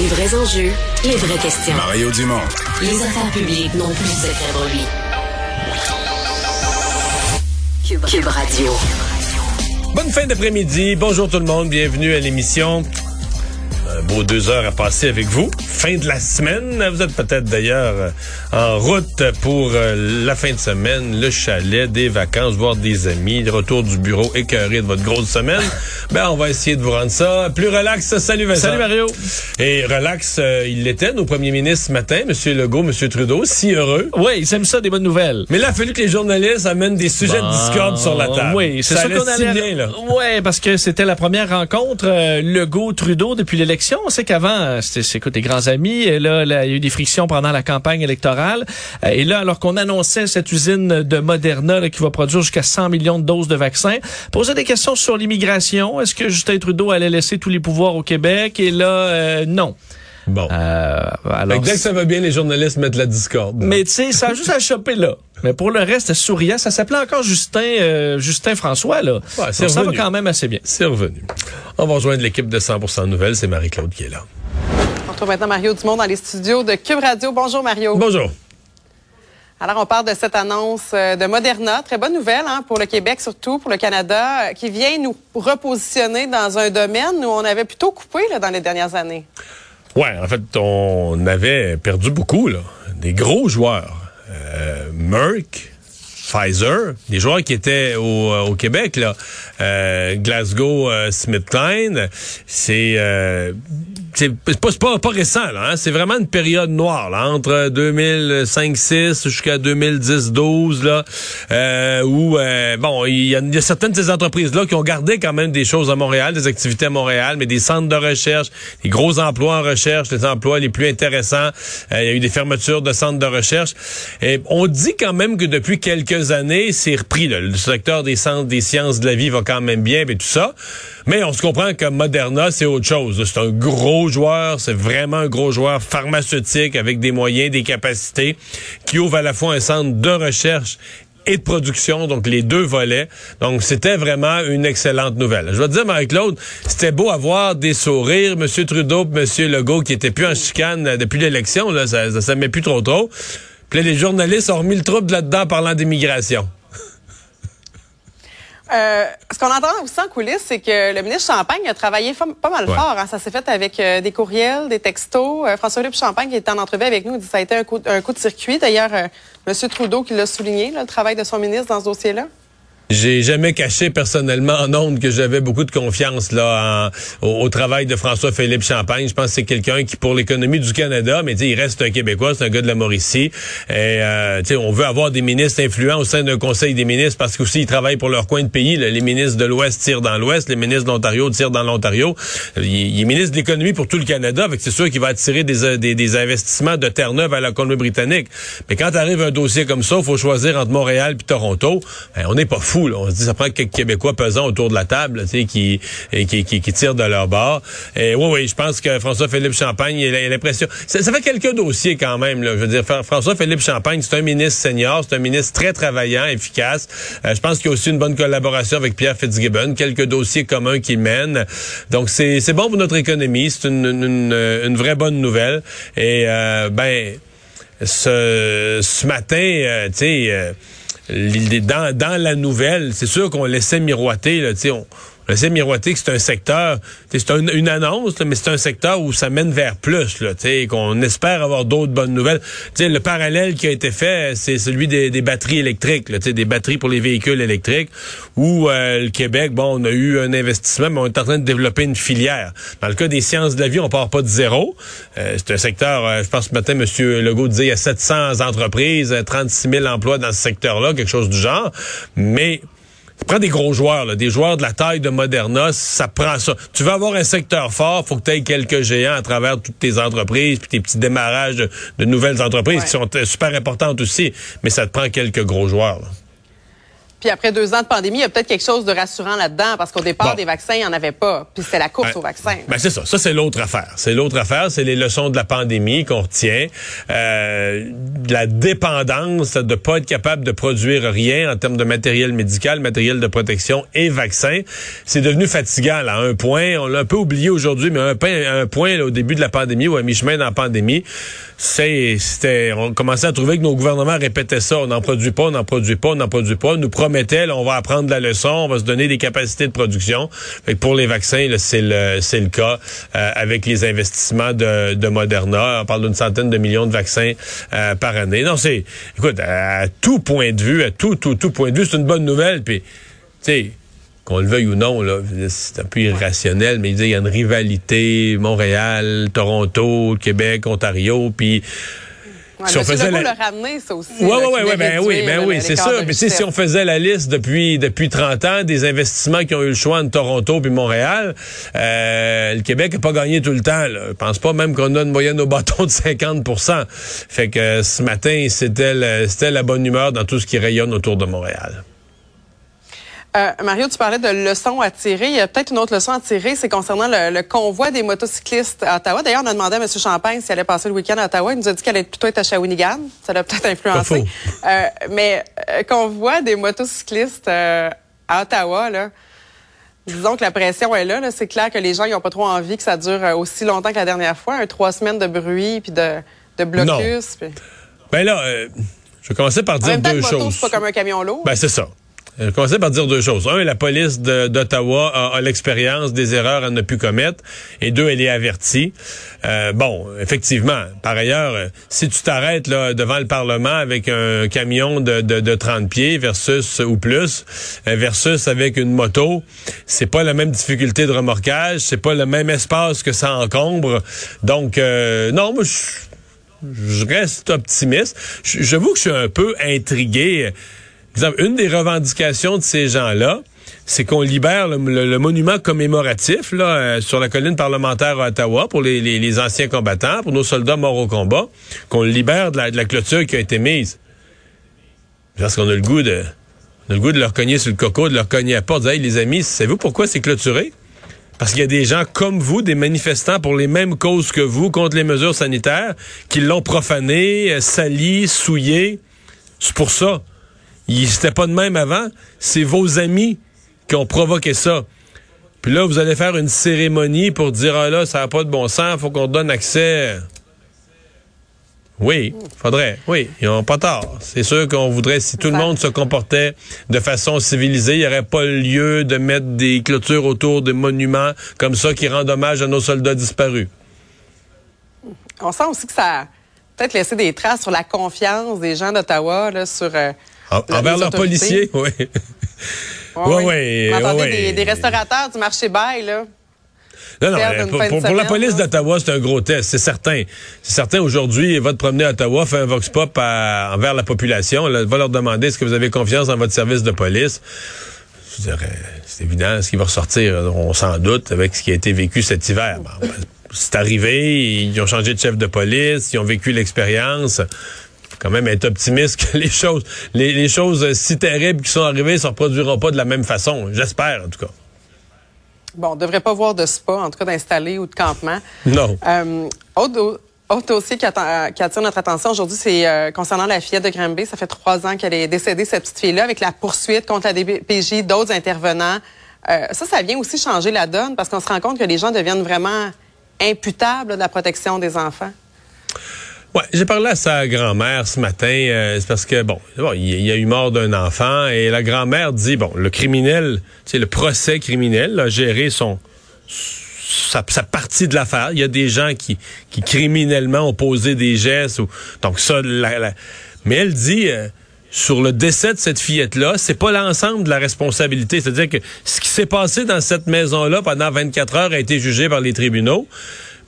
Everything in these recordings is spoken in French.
Les vrais enjeux, les vraies questions. Mario Dumont. Les affaires publiques n'ont plus de secret pour lui. Cube, Cube Radio. Bonne fin d'après-midi. Bonjour tout le monde. Bienvenue à l'émission. Un beau deux heures à passer avec vous. Fin de la semaine. Vous êtes peut-être d'ailleurs euh, en route pour euh, la fin de semaine, le chalet, des vacances, voir des amis, le retour du bureau écœuré de votre grosse semaine. ben, on va essayer de vous rendre ça plus relax. Salut Vincent. Salut Mario. Et relax, euh, il l'était, nos premiers ministres ce matin, M. Legault, M. Trudeau, si heureux. Oui, ils aiment ça, des bonnes nouvelles. Mais là, il a fallu que les journalistes amènent des sujets de discorde sur la table. Oui, c'est ça allait qu'on si allait. bien, là. Ouais, parce que c'était la première rencontre euh, Legault-Trudeau depuis l'élection. On sait qu'avant, euh, c'était des grands amis. Et là, là, il y a eu des frictions pendant la campagne électorale. Euh, et là, alors qu'on annonçait cette usine de Moderna là, qui va produire jusqu'à 100 millions de doses de vaccins, posait des questions sur l'immigration. Est-ce que Justin Trudeau allait laisser tous les pouvoirs au Québec? Et là, euh, non. Bon. Euh, alors, dès que ça va bien, les journalistes mettent la discorde. Mais tu sais, ça a juste à choper là. Mais pour le reste, souriant, ça s'appelait encore Justin euh, Justin François là. Ouais, c'est Donc, ça va quand même assez bien. C'est revenu. On va rejoindre l'équipe de 100% Nouvelles. C'est Marie-Claude qui est là. On retrouve maintenant Mario Dumont dans les studios de Cube Radio. Bonjour Mario. Bonjour. Alors on parle de cette annonce euh, de Moderna, très bonne nouvelle hein, pour le Québec surtout, pour le Canada, euh, qui vient nous repositionner dans un domaine où on avait plutôt coupé là, dans les dernières années. Ouais, en fait, on avait perdu beaucoup, là. Des gros joueurs. Merck, Pfizer, des joueurs qui étaient au, euh, au Québec, là. Euh, Glasgow, euh, SmithKline, c'est euh, c'est pas, pas, pas récent, hein. C'est vraiment une période noire, là, entre 2005-6 jusqu'à 2010-12, là, euh, où, euh, bon, il y, y a certaines de ces entreprises-là qui ont gardé quand même des choses à Montréal, des activités à Montréal, mais des centres de recherche, des gros emplois en recherche, les emplois les plus intéressants. Euh, il y a eu des fermetures de centres de recherche. Et on dit quand même que depuis quelques années, c'est repris. Le secteur des centres des sciences de la vie va quand même bien, et tout ça. Mais on se comprend que Moderna, c'est autre chose. C'est un gros joueur, c'est vraiment un gros joueur pharmaceutique avec des moyens, des capacités, qui ouvre à la fois un centre de recherche et de production, donc les deux volets. Donc, c'était vraiment une excellente nouvelle. Je vais te dire, Marie-Claude, c'était beau avoir des sourires. Monsieur Trudeau Monsieur Legault, qui étaient plus en chicane depuis l'élection, là, ça, ça, ça met plus trop trop. Puis là, les journalistes ont remis le trouble là-dedans en parlant d'immigration. Euh, ce qu'on entend aussi en coulisses, c'est que le ministre Champagne a travaillé pas mal Ouais. fort. hein. Ça s'est fait avec euh, des courriels, des textos. Euh, François-Philippe Champagne, qui était en entrevue avec nous, dit que ça a été un coup, un coup de circuit. D'ailleurs, M. Trudeau qui l'a souligné, là, le travail de son ministre dans ce dossier-là. J'ai jamais caché personnellement en ondes que j'avais beaucoup de confiance là au, travail de François-Philippe Champagne. Je pense que c'est quelqu'un qui, pour l'économie du Canada, mais il reste un Québécois, c'est un gars de la Mauricie. Et euh, on veut avoir des ministres influents au sein d'un conseil des ministres parce qu'aussi ils travaillent pour leur coin de pays. Les ministres de l'Ouest tirent dans l'Ouest, les ministres de l'Ontario tirent dans l'Ontario. Il, il est ministre de l'économie pour tout le Canada, avec c'est sûr qu'il va attirer des, euh, des, investissements de Terre-Neuve à la Colombie-Britannique. Mais quand arrive un dossier comme ça, il faut choisir entre Montréal puis Toronto. Ben, on n'est pas fou. On se dit ça prend quelques Québécois pesants autour de la table, tu sais, qui, qui, qui, qui tirent de leur bord. Et oui, oui, je pense que François-Philippe Champagne, il a l'impression. Ça, fait quelques dossiers quand même. Là. Je veux dire, Fra- François-Philippe Champagne, c'est un ministre senior, c'est un ministre très travaillant, efficace. Euh, je pense qu'il y a aussi une bonne collaboration avec Pierre Fitzgibbon, quelques dossiers communs qu'il mène. Donc c'est bon pour notre économie, c'est une, une, une, vraie bonne nouvelle. Et euh, ben ce, ce matin, euh, tu sais, euh, dans, dans la nouvelle, c'est sûr qu'on laissait miroiter, là, on, on essaie de miroiter que c'est un secteur, c'est un- une annonce, là, mais c'est un secteur où ça mène vers plus, qu'on espère avoir d'autres bonnes nouvelles. Le parallèle qui a été fait, c'est celui des, batteries électriques, là, des batteries pour les véhicules électriques, où euh, le Québec, bon, on a eu un investissement, mais on est en train de développer une filière. Dans le cas des sciences de la vie, on part pas de zéro. Euh, c'est un secteur, euh, je pense ce matin, M. Legault disait, il y a 700 entreprises, euh, 36 000 emplois dans ce secteur-là, quelque chose du genre. Mais prend des gros joueurs, là, des joueurs de la taille de Moderna, ça prend ça. Tu veux avoir un secteur fort, faut que tu aies quelques géants à travers toutes tes entreprises, puis tes petits démarrages de, de nouvelles entreprises Ouais. qui sont euh, super importantes aussi, mais ça te prend quelques gros joueurs. là. Puis après deux ans de pandémie, il y a peut-être quelque chose de rassurant là-dedans, parce qu'au départ, Bon. des vaccins, il n'y en avait pas. Puis c'était la course Ben, aux vaccins. Ben c'est ça. Ça, c'est l'autre affaire. C'est l'autre affaire. C'est les leçons de la pandémie qu'on retient. Euh, la dépendance de pas être capable de produire rien en termes de matériel médical, matériel de protection et vaccins. C'est devenu fatigant, là, à un point. On l'a un peu oublié aujourd'hui, mais un, point- un point là, au début de la pandémie ou à mi-chemin dans la pandémie, c'était, on commençait à trouver que nos gouvernements répétaient ça. On n'en produit pas, on n'en produit pas, on n'en produit pas. Nous promettaient, là, on va apprendre la leçon, on va se donner des capacités de production. Fait pour les vaccins, c'est le, c'est le cas euh, avec les investissements de, de Moderna. On parle d'une centaine de millions de vaccins euh, par année. Non, c'est, écoute, à, tout point de vue, à tout, tout, tout point de vue, c'est une bonne nouvelle. Puis, tu sais, qu'on le veuille ou non, c'est un peu irrationnel, mais il dit, il y a une rivalité Montréal, Toronto, Québec, Ontario, puis Ouais, si on faisait la- l'a ramené, ça aussi. Ouais, là, ouais, ouais, ben oui, ben oui, c'est de Mais si on faisait la liste depuis depuis 30 ans des investissements qui ont eu le choix entre Toronto puis Montréal, euh, le Québec n'a pas gagné tout le temps. Là. Je pense pas même qu'on a une moyenne au bâton de 50% Fait que euh, ce matin, c'était le- c'était la bonne humeur dans tout ce qui rayonne autour de Montréal. Euh, Mario, tu parlais de leçons à tirer. Il y a peut-être une autre leçon à tirer, c'est concernant le, le convoi des motocyclistes à Ottawa. D'ailleurs, on a demandé à M. Champagne s'il allait passer le week-end à Ottawa. Il nous a dit qu'elle allait plutôt être à Shawinigan. Ça l'a peut-être influencé. Euh, mais euh, convoi des motocyclistes euh, à Ottawa, là, disons que la pression est là. là. C'est clair que les gens n'ont pas trop envie que ça dure aussi longtemps que la dernière fois. Trois semaines de bruit puis de, de blocus. puis- Ben là, euh, je vais commencer par En dire même temps, deux moto, choses. c'est pas comme un camion lourd. Ben, c'est ça. Je vais commencer par dire deux choses. Un, la police d'Ottawa a, l'expérience des erreurs à ne plus commettre. Et deux, elle est avertie. Euh, bon, effectivement. Par ailleurs, euh, si tu t'arrêtes devant le Parlement avec un camion de, de, de 30 pieds versus ou plus, euh, versus avec une moto, c'est pas la même difficulté de remorquage, c'est pas le même espace que ça encombre. Donc, euh, non, moi, je je reste optimiste. Je- J'avoue que je suis un peu intrigué. Une des revendications de ces gens-là, c'est qu'on libère le, monument commémoratif là, euh, sur la colline parlementaire à Ottawa pour les, anciens combattants, pour nos soldats morts au combat, qu'on libère de la, de la clôture qui a été mise. Parce qu'on a le goût de, on a le goût de leur cogner sur le coco, de leur cogner à la porte, de dire, Hey, les amis, savez-vous pourquoi c'est clôturé? Parce qu'il y a des gens comme vous, des manifestants pour les mêmes causes que vous contre les mesures sanitaires, qui l'ont profané, euh, sali, souillé. C'est pour ça. C'était pas de même avant. C'est vos amis qui ont provoqué ça. Puis là, vous allez faire une cérémonie pour dire ah là, ça n'a pas de bon sens, faut qu'on donne accès. Oui, faudrait. Oui, ils n'ont pas tort. C'est sûr qu'on voudrait, si tout le monde se comportait de façon civilisée, il n'y aurait pas lieu de mettre des clôtures autour des monuments comme ça qui rendent hommage à nos soldats disparus. On sent aussi que ça a peut-être laissé des traces sur la confiance des gens d'Ottawa, là, sur. euh, En- la- envers leurs policiers, oui. Ouais. ouais, On entendait ouais, des, restaurateurs du marché bail, là. Non, non, euh, pour, la police d'Ottawa, c'est un gros test, c'est certain. C'est certain, aujourd'hui, va te promener à Ottawa, fait un vox pop à- envers la population, là, va leur demander est-ce que vous avez confiance dans votre service de police? Je dirais, c'est évident, ce qui va ressortir, on s'en doute, avec ce qui a été vécu cet hiver. Bon, ben, c'est arrivé, ils ont changé de chef de police, ils ont vécu l'expérience. Quand même être optimiste que les choses, les, les choses si terribles qui sont arrivées ne se reproduiront pas de la même façon. J'espère, en tout cas. Bon, on ne devrait pas voir de spa, en tout cas d'installer ou de campement. Non. Euh, autre, autre dossier qui, euh, qui attire notre attention aujourd'hui, c'est euh, concernant la fillette de Granby. Ça fait trois ans qu'elle est décédée, cette petite fille-là, avec la poursuite contre la DPJ, d'autres intervenants. Euh, ça, ça vient aussi changer la donne parce qu'on se rend compte que les gens deviennent vraiment imputables de la protection des enfants. Ouais, j'ai parlé à sa grand-mère ce matin. euh, c'est parce que bon, il y a eu mort d'un enfant et la grand-mère dit bon, le criminel, c'est le procès criminel a géré son sa, sa partie de l'affaire. Il y a des gens qui qui criminellement ont posé des gestes. Ou, donc ça, la- la- mais elle dit. euh, sur le décès de cette fillette-là, c'est pas l'ensemble de la responsabilité. C'est-à-dire que ce qui s'est passé dans cette maison-là pendant 24 heures a été jugé par les tribunaux.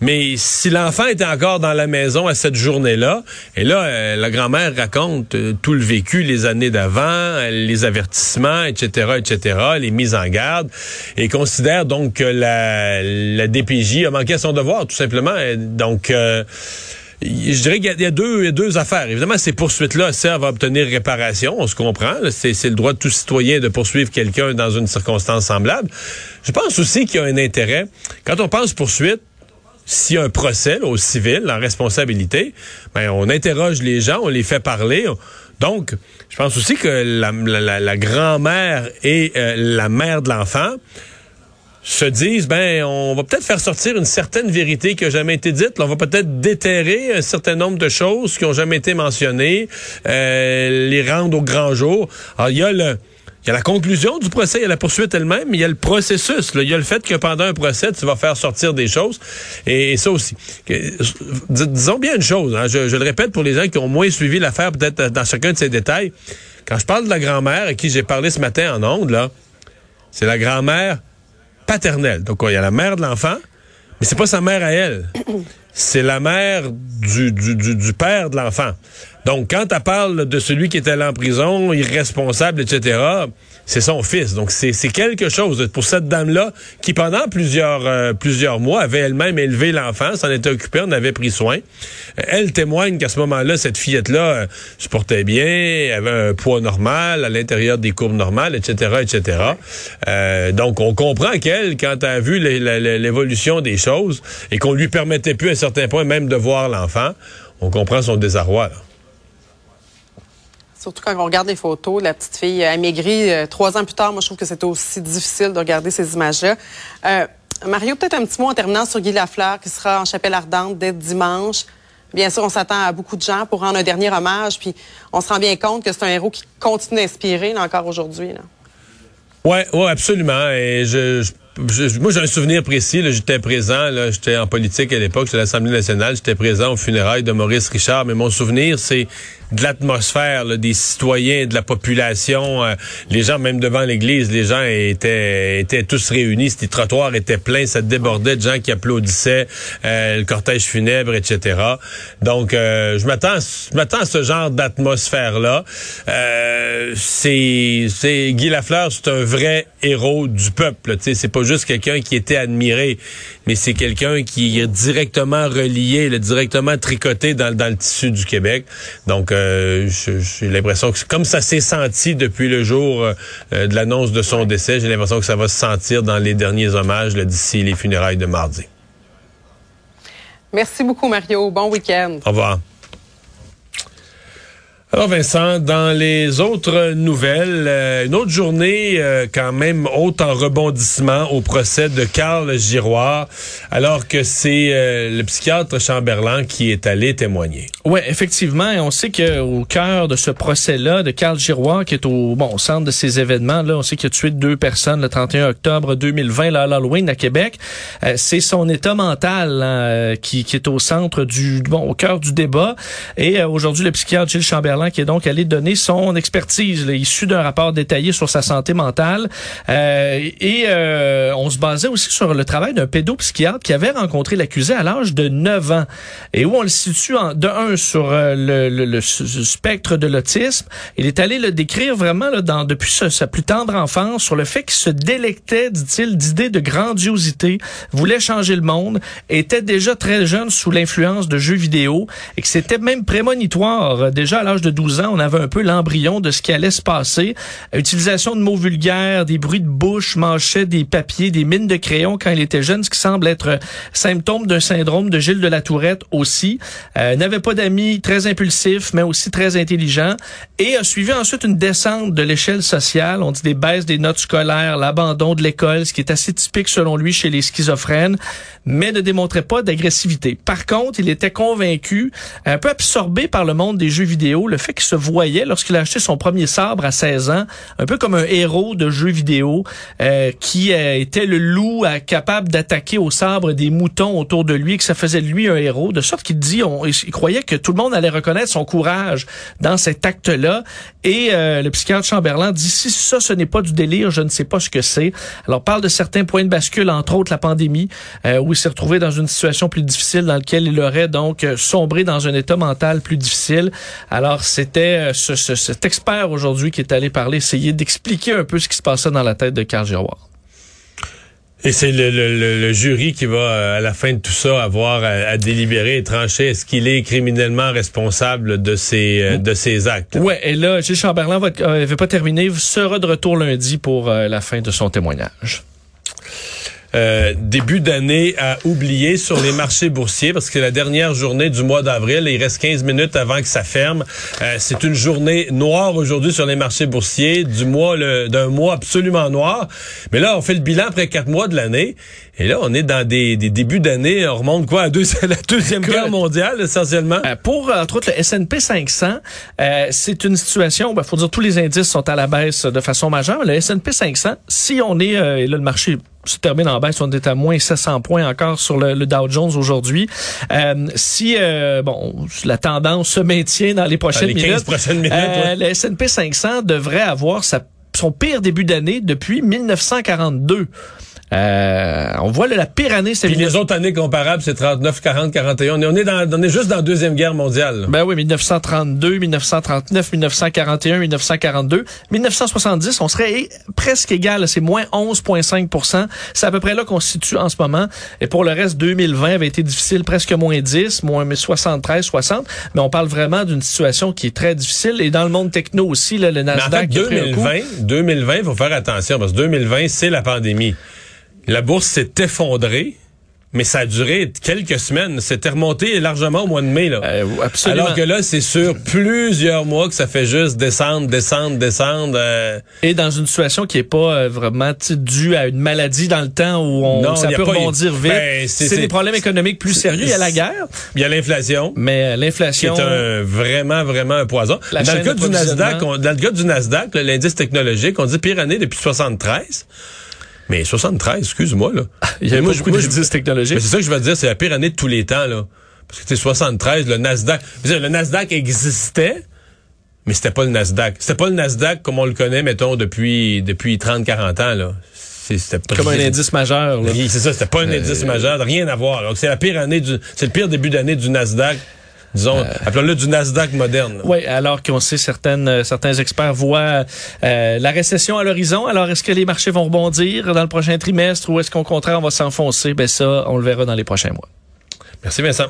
Mais si l'enfant était encore dans la maison à cette journée-là, et là, euh, la grand-mère raconte euh, tout le vécu, les années d'avant, euh, les avertissements, etc., etc., les mises en garde, et considère donc que la, la DPJ a manqué à son devoir, tout simplement. Donc, je dirais qu'il y a- deux, affaires. Évidemment, ces poursuites-là servent à obtenir réparation, on se comprend. c'est le droit de tout citoyen de poursuivre quelqu'un dans une circonstance semblable. Je pense aussi qu'il y a un intérêt. Quand on pense poursuite, s'il y a un procès au civil, en responsabilité, ben, on interroge les gens, on les fait parler. On- Donc, je pense aussi que la, grand-mère et euh, la mère de l'enfant se disent, ben, on va peut-être faire sortir une certaine vérité qui a jamais été dite. On va peut-être déterrer un certain nombre de choses qui ont jamais été mentionnées, euh, les rendre au grand jour. Alors, il y a le... Il y a la conclusion du procès, il y a la poursuite elle-même, mais il y a le processus. là. Il y a le fait que pendant un procès, tu vas faire sortir des choses. Et, ça aussi. Disons bien une chose, hein, je, le répète pour les gens qui ont moins suivi l'affaire, peut-être dans chacun de ces détails. Quand je parle de la grand-mère à qui j'ai parlé ce matin en ondes, c'est la grand-mère paternelle. Donc, il y a la mère de l'enfant, mais c'est pas sa mère à elle. C'est la mère du père de l'enfant. Donc, quand elle parle de celui qui est allé en prison, irresponsable, etc., c'est son fils. Donc, c'est quelque chose pour cette dame-là qui, pendant plusieurs, euh, plusieurs mois, avait elle-même élevé l'enfant, s'en était occupée, en avait pris soin. Euh, Elle témoigne qu'à ce moment-là, cette fillette-là euh, se portait bien, avait un poids normal, à l'intérieur des courbes normales, etc., etc. Donc, on comprend qu'elle, quand elle a vu l'é- l'é- l'évolution des choses et qu'on lui permettait plus à un certain point même de voir l'enfant, on comprend son désarroi. Surtout quand on regarde les photos la petite fille amaigrie euh, trois ans plus tard, moi je trouve que c'était aussi difficile de regarder ces images-là. Euh, Mario, peut-être un petit mot en terminant sur Guy Lafleur qui sera en chapelle ardente dès dimanche. Bien sûr, on s'attend à beaucoup de gens pour rendre un dernier hommage, puis on se rend bien compte que c'est un héros qui continue d'inspirer encore aujourd'hui. Ouais, ouais, absolument. Et je, je- moi, j'ai un souvenir précis. J'étais présent. J'étais en politique à l'époque. J'étais à l'Assemblée nationale. J'étais présent aux funérailles de Maurice Richard. Mais mon souvenir, c'est de l'atmosphère, des citoyens, de la population. euh, les gens, même devant l'église, les gens étaient, étaient tous réunis. Les trottoirs étaient pleins. Ça débordait de gens qui applaudissaient euh, le cortège funèbre, etc. Donc, euh, je m'attends, à ce genre d'atmosphère-là. Euh, c'est, Guy Lafleur, c'est un vrai héros du peuple. C'est pas juste quelqu'un qui était admiré, mais c'est quelqu'un qui est directement relié, là, directement tricoté dans, dans le tissu du Québec. Donc, euh, j'ai l'impression que comme ça s'est senti depuis le jour euh, de l'annonce de son décès, j'ai l'impression que ça va se sentir dans les derniers hommages d'ici les funérailles de mardi. Merci beaucoup, Mario. Bon week-end. Au revoir. Alors Vincent, dans les autres nouvelles, euh, une autre journée euh, quand même haute en rebondissement au procès de Carl Giroir, alors que c'est euh, le psychiatre Chamberlain qui est allé témoigner. Oui, effectivement. On sait qu'au cœur de ce procès-là, de Carl Giroir, qui est au, bon, au centre de ces événements-là, on sait qu'il a tué deux personnes le 31 octobre 2020, là, à l'Halloween à Québec. C'est son état mental hein, qui, qui est au centre du, bon, au cœur du débat. Et aujourd'hui, le psychiatre Gilles Chamberlain qui est donc allé donner son expertise, issue d'un rapport détaillé sur sa santé mentale. Euh, et euh, on se basait aussi sur le travail d'un pédopsychiatre qui avait rencontré l'accusé à l'âge de 9 ans et où on le situe en, de un sur euh, le, le- le spectre de l'autisme. Il est allé le décrire vraiment là, dans, depuis sa, sa plus tendre enfance sur le fait qu'il se délectait, dit-il, d'idées de grandiosité, voulait changer le monde, était déjà très jeune sous l'influence de jeux vidéo et que c'était même prémonitoire euh, déjà à l'âge de 12 ans, on avait un peu l'embryon de ce qui allait se passer. Utilisation de mots vulgaires, des bruits de bouche, manchait des papiers, des mines de crayon quand il était jeune, ce qui semble être symptôme d'un syndrome de Gilles de la Tourette aussi. Euh, n'avait pas d'amis, très impulsif, mais aussi très intelligent. Et a suivi ensuite une descente de l'échelle sociale. On dit des baisses des notes scolaires, l'abandon de l'école, ce qui est assez typique selon lui chez les schizophrènes, mais ne démontrait pas d'agressivité. Par contre, il était convaincu, un peu absorbé par le monde des jeux vidéo, le fait qu'il se voyait lorsqu'il a acheté son premier sabre à 16 ans, un peu comme un héros de jeux vidéo euh, qui euh, était le loup euh, capable d'attaquer au sabre des moutons autour de lui, que ça faisait de lui un héros, de sorte qu'il dit, on, il croyait que tout le monde allait reconnaître son courage dans cet acte-là. Et le psychiatre Chamberlain dit, si ça, ce n'est pas du délire, je ne sais pas ce que c'est. Alors, parle de certains points de bascule, entre autres la pandémie, où il s'est retrouvé dans une situation plus difficile dans laquelle il aurait donc sombré dans un état mental plus difficile. Alors, c'était ce, ce, cet expert aujourd'hui qui est allé parler, essayer d'expliquer un peu ce qui se passait dans la tête de Carl Giroir. Et c'est le, le, le, jury qui va, euh, à la fin de tout ça, avoir à, délibérer et trancher est-ce qu'il est criminellement responsable de ses, euh, de ses actes? Ouais, et là, Gilles Chamberlain va, euh, pas terminer, sera de retour lundi pour euh, la fin de son témoignage. Euh, début d'année à oublier sur les marchés boursiers parce que la dernière journée du mois d'avril, il reste 15 minutes avant que ça ferme. Euh, c'est une journée noire aujourd'hui sur les marchés boursiers, du mois d'un mois absolument noir. Mais là, on fait le bilan après quatre mois de l'année. Et là, on est dans des, des débuts d'année. On remonte quoi à, deux, la deuxième guerre mondiale essentiellement? Euh, pour entre autres le S&P 500, c'est une situation. Il ben, faut dire tous les indices sont à la baisse de façon majeure. Le S&P 500, si on est et là le marché se termine en baisse. On est à moins 700 points encore sur le, Dow Jones aujourd'hui. Euh, si euh, bon, la tendance se maintient dans les prochaines les 15 minutes, prochaines minutes euh, le S&P 500 devrait avoir sa, son pire début d'année depuis 1942. Euh, on voit la pire année, c'est... Puis les autres années comparables, c'est 39, 40, 41. On est, dans, on est juste dans la Deuxième Guerre mondiale. Ben oui, 1932, 1939, 1941, 1942. 1970, on serait presque égal. C'est moins 11,5% C'est à peu près là qu'on se situe en ce moment. Et pour le reste, 2020 avait été difficile, presque moins 10, moins 73, 60. Mais on parle vraiment d'une situation qui est très difficile. Et dans le monde techno aussi, là, le Nasdaq... Mais en fait, 2020, 2020, il faut faire attention parce que 2020, c'est la pandémie la bourse s'est effondrée. Mais ça a duré quelques semaines. C'était remonté largement au mois de mai. Là. Euh, absolument. Alors que là, c'est sur plusieurs mois que ça fait juste descendre, descendre, descendre. Euh. Et dans une situation qui est pas euh, vraiment due à une maladie dans le temps où on, ça peut rebondir vite. Ben, c'est des problèmes économiques plus sérieux. Il y a la guerre. Il y a l'inflation. Mais l'inflation... C'est un, vraiment, vraiment un poison. Dans le, cas du Nasdaq, dans le cas du Nasdaq, l'indice technologique, on dit pire année depuis 73. Mais 73, excuse-moi, là. Il y a beaucoup d'indices technologiques. C'est ça que je veux dire, c'est la pire année de tous les temps, là. Parce que, tu 73, le Nasdaq. Le Nasdaq existait, mais c'était pas le Nasdaq. C'était pas le Nasdaq comme on le connaît, mettons, depuis, depuis 30, 40 ans, là. C'était comme un indice majeur. C'est ça, c'était pas un euh, indice majeur, rien à voir. Donc c'est la pire année du, c'est le pire début d'année du Nasdaq disons, euh, appelons-le du Nasdaq moderne. Oui, alors qu'on sait certaines, euh, certains experts voient euh, la récession à l'horizon. Alors, est-ce que les marchés vont rebondir dans le prochain trimestre ou est-ce qu'au contraire, on va s'enfoncer? Ben ça, on le verra dans les prochains mois. Merci Vincent.